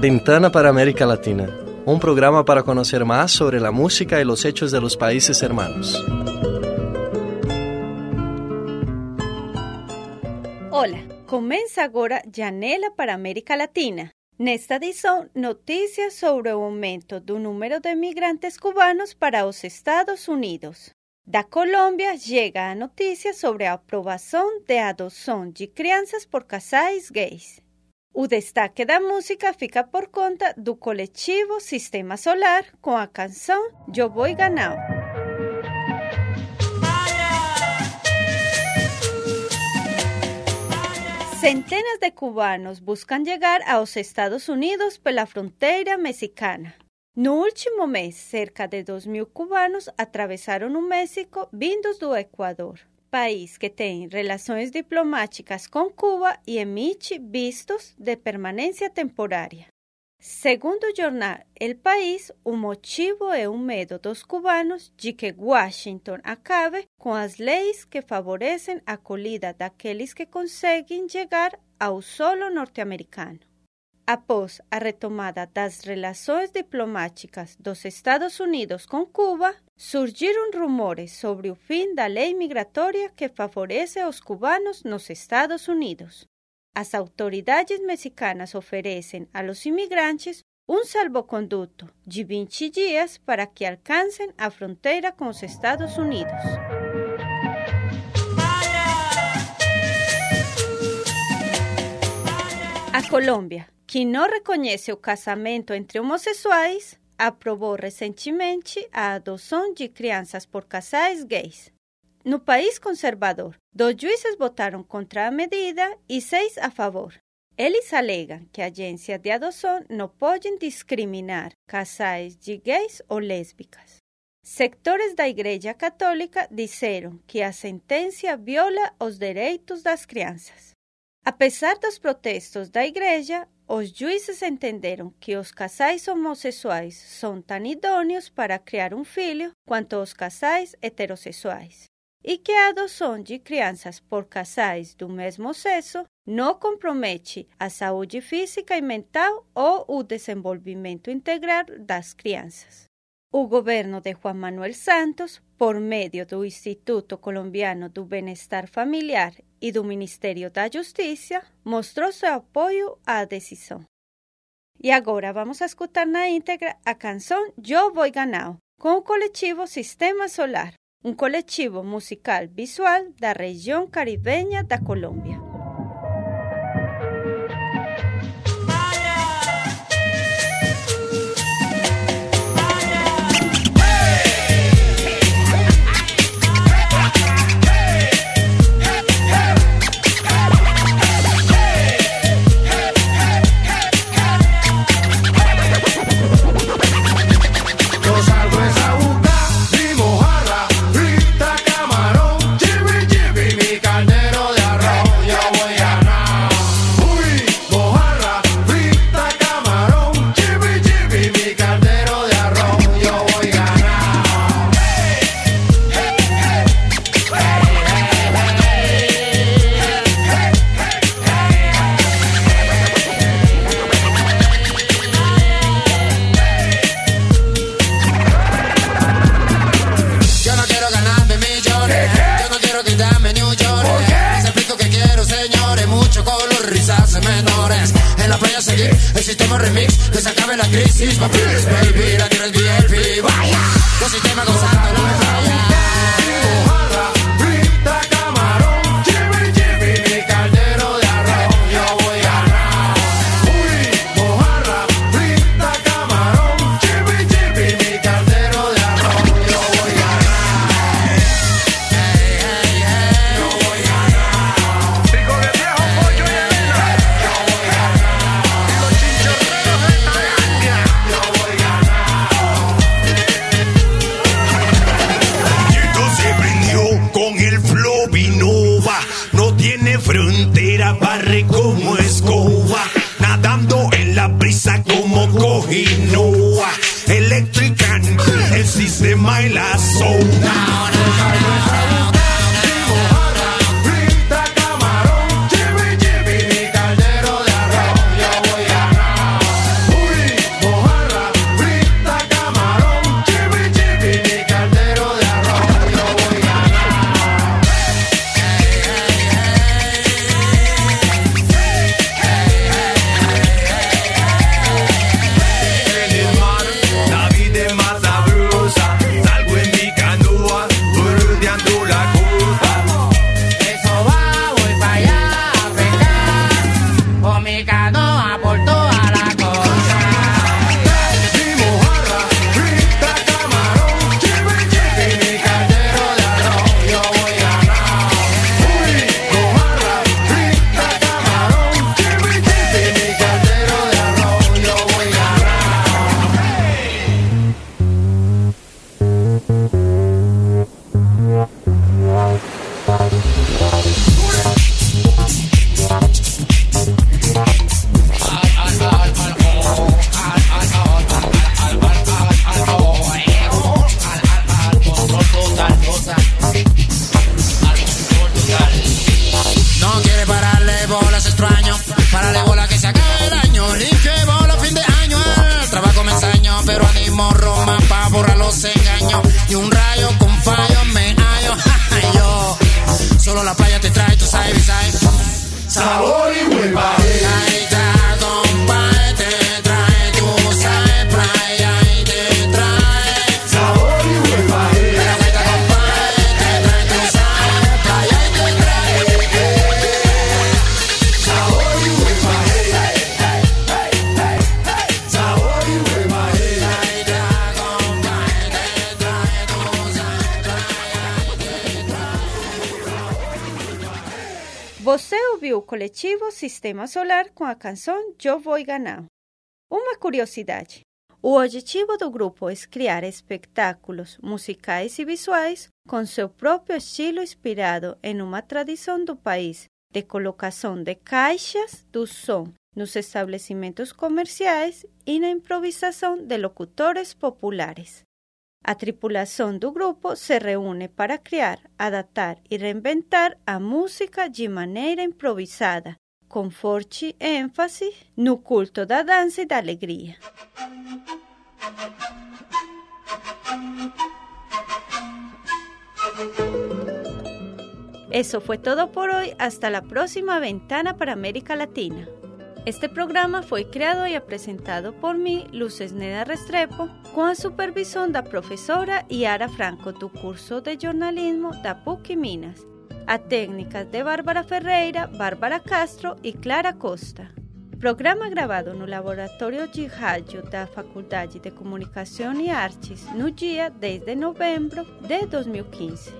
Ventana para América Latina, un programa para conocer más sobre la música y los hechos de los países hermanos. Hola, começa agora Janela para América Latina. Nesta edição, notícias sobre o aumento do número de migrantes cubanos para os Estados Unidos. Da Colômbia chega a notícia sobre a aprovação de adoção de crianças por casais gays. O destaque da música fica por conta do coletivo Sistema Solar com a canção Eu Vou Ganhar. Centenas de cubanos buscan llegar a los Estados Unidos por la frontera mexicana. No último mes, cerca de 2.000 cubanos atravesaron o México vindos do Equador, país que tem relações diplomáticas com Cuba e emite vistos de permanência temporária. Segundo o jornal El País, o motivo é o medo dos cubanos de que Washington acabe com as leis que favorecem a acolhida daqueles que conseguem chegar ao solo norte-americano. Após a retomada das relações diplomáticas dos Estados Unidos com Cuba, surgiram rumores sobre o fim da lei migratória que favorece aos cubanos nos Estados Unidos. As autoridades mexicanas oferecem a los imigrantes um salvoconduto de 20 dias para que alcancem a fronteira com os Estados Unidos. A Colômbia, que não reconhece o casamento entre homossexuais, aprovou recentemente a adoção de crianças por casais gays. No país conservador, dos juízes votaram contra a medida e seis a favor. Eles alegam que agências de adoção não podem discriminar casais de gays ou lésbicas. Sectores da Igreja Católica disseram que a sentença viola os direitos das crianças. Apesar dos protestos da Igreja, os juízes entenderam que os casais homossexuais são tão idôneos para criar um filho quanto os casais heterossexuais e que a adoção de crianças por casais do mesmo sexo não compromete a saúde física e mental ou o desenvolvimento integral das crianças. O governo de Juan Manuel Santos, por meio do Instituto Colombiano do Bem-Estar Familiar e do Ministério da Justiça, mostrou seu apoio à decisão. E agora vamos escutar na íntegra a canção Eu Vou Ganhar, com o coletivo Sistema Solar, um coletivo musical visual da região caribenha da Colômbia. La playa seguir el sistema remix. Que se acabe la crisis. Papi, baby, la tierra es VIP. Vaya. Los sistemas need no bolas extraño. Párale bola que se acabe el año. Linke bola fin de año. El trabajo me ensaño, pero animo Roma pa' borrar los engaños. Y un rayo con fallo me hallo. Yo, solo la playa te trae, tú sabes, ¿sabes? Sabor Coletivo Sistema Solar com a canção Eu Vou Ganhar. Uma curiosidade: o objetivo do grupo é criar espetáculos musicais e visuais com seu próprio estilo inspirado em uma tradição do país de colocação de caixas do som nos estabelecimentos comerciais e na improvisação de locutores populares. A tripulação do grupo se reúne para criar, adaptar e reinventar a música de maneira improvisada, com forte ênfase no culto da dança e da alegria. Eso fue todo por hoy. Hasta la próxima ventana para América Latina. Este programa foi criado e apresentado por mim, Luces Neda Restrepo, com a supervisão da professora Yara Franco do curso de jornalismo da PUC Minas, a técnicas de Bárbara Ferreira, Bárbara Castro e Clara Costa. Programa gravado no Laboratório de Rádio da Faculdade de Comunicação e Artes no dia 10 de novembro de 2015.